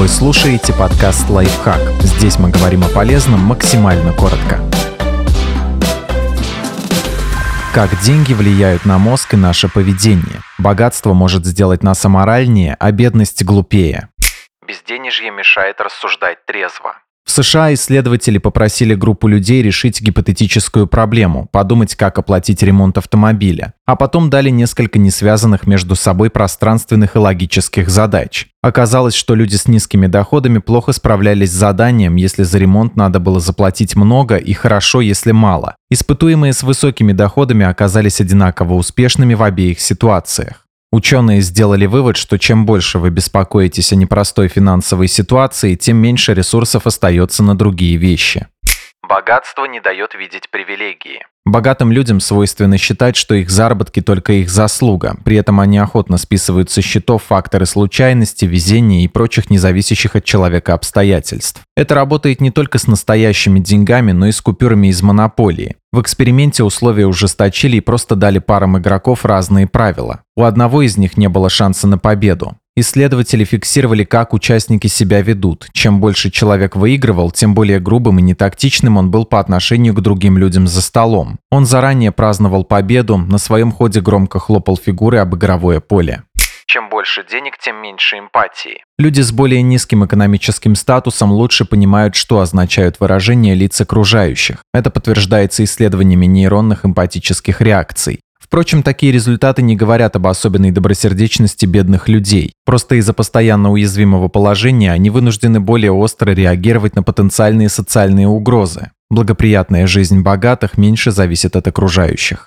Вы слушаете подкаст «Лайфхак». Здесь мы говорим о полезном максимально коротко. Как деньги влияют на мозг и наше поведение? Богатство может сделать нас аморальнее, а бедность глупее. Безденежье мешает рассуждать трезво. США исследователи попросили группу людей решить гипотетическую проблему, подумать, как оплатить ремонт автомобиля, а потом дали несколько несвязанных между собой пространственных и логических задач. Оказалось, что люди с низкими доходами плохо справлялись с заданием, если за ремонт надо было заплатить много и хорошо, если мало. Испытуемые с высокими доходами оказались одинаково успешными в обеих ситуациях. Ученые сделали вывод, что чем больше вы беспокоитесь о непростой финансовой ситуации, тем меньше ресурсов остается на другие вещи. Богатство не дает видеть привилегии. Богатым людям свойственно считать, что их заработки только их заслуга. При этом они охотно списывают со счетов факторы случайности, везения и прочих независящих от человека обстоятельств. Это работает не только с настоящими деньгами, но и с купюрами из монополии. В эксперименте условия ужесточили и просто дали парам игроков разные правила. У одного из них не было шанса на победу. Исследователи фиксировали, как участники себя ведут. Чем больше человек выигрывал, тем более грубым и нетактичным он был по отношению к другим людям за столом. Он заранее праздновал победу, на своем ходе громко хлопал фигуры об игровое поле. Чем больше денег, тем меньше эмпатии. Люди с более низким экономическим статусом лучше понимают, что означают выражения лиц окружающих. Это подтверждается исследованиями нейронных эмпатических реакций. Впрочем, такие результаты не говорят об особенной добросердечности бедных людей. Просто из-за постоянно уязвимого положения они вынуждены более остро реагировать на потенциальные социальные угрозы. Благоприятная жизнь богатых меньше зависит от окружающих.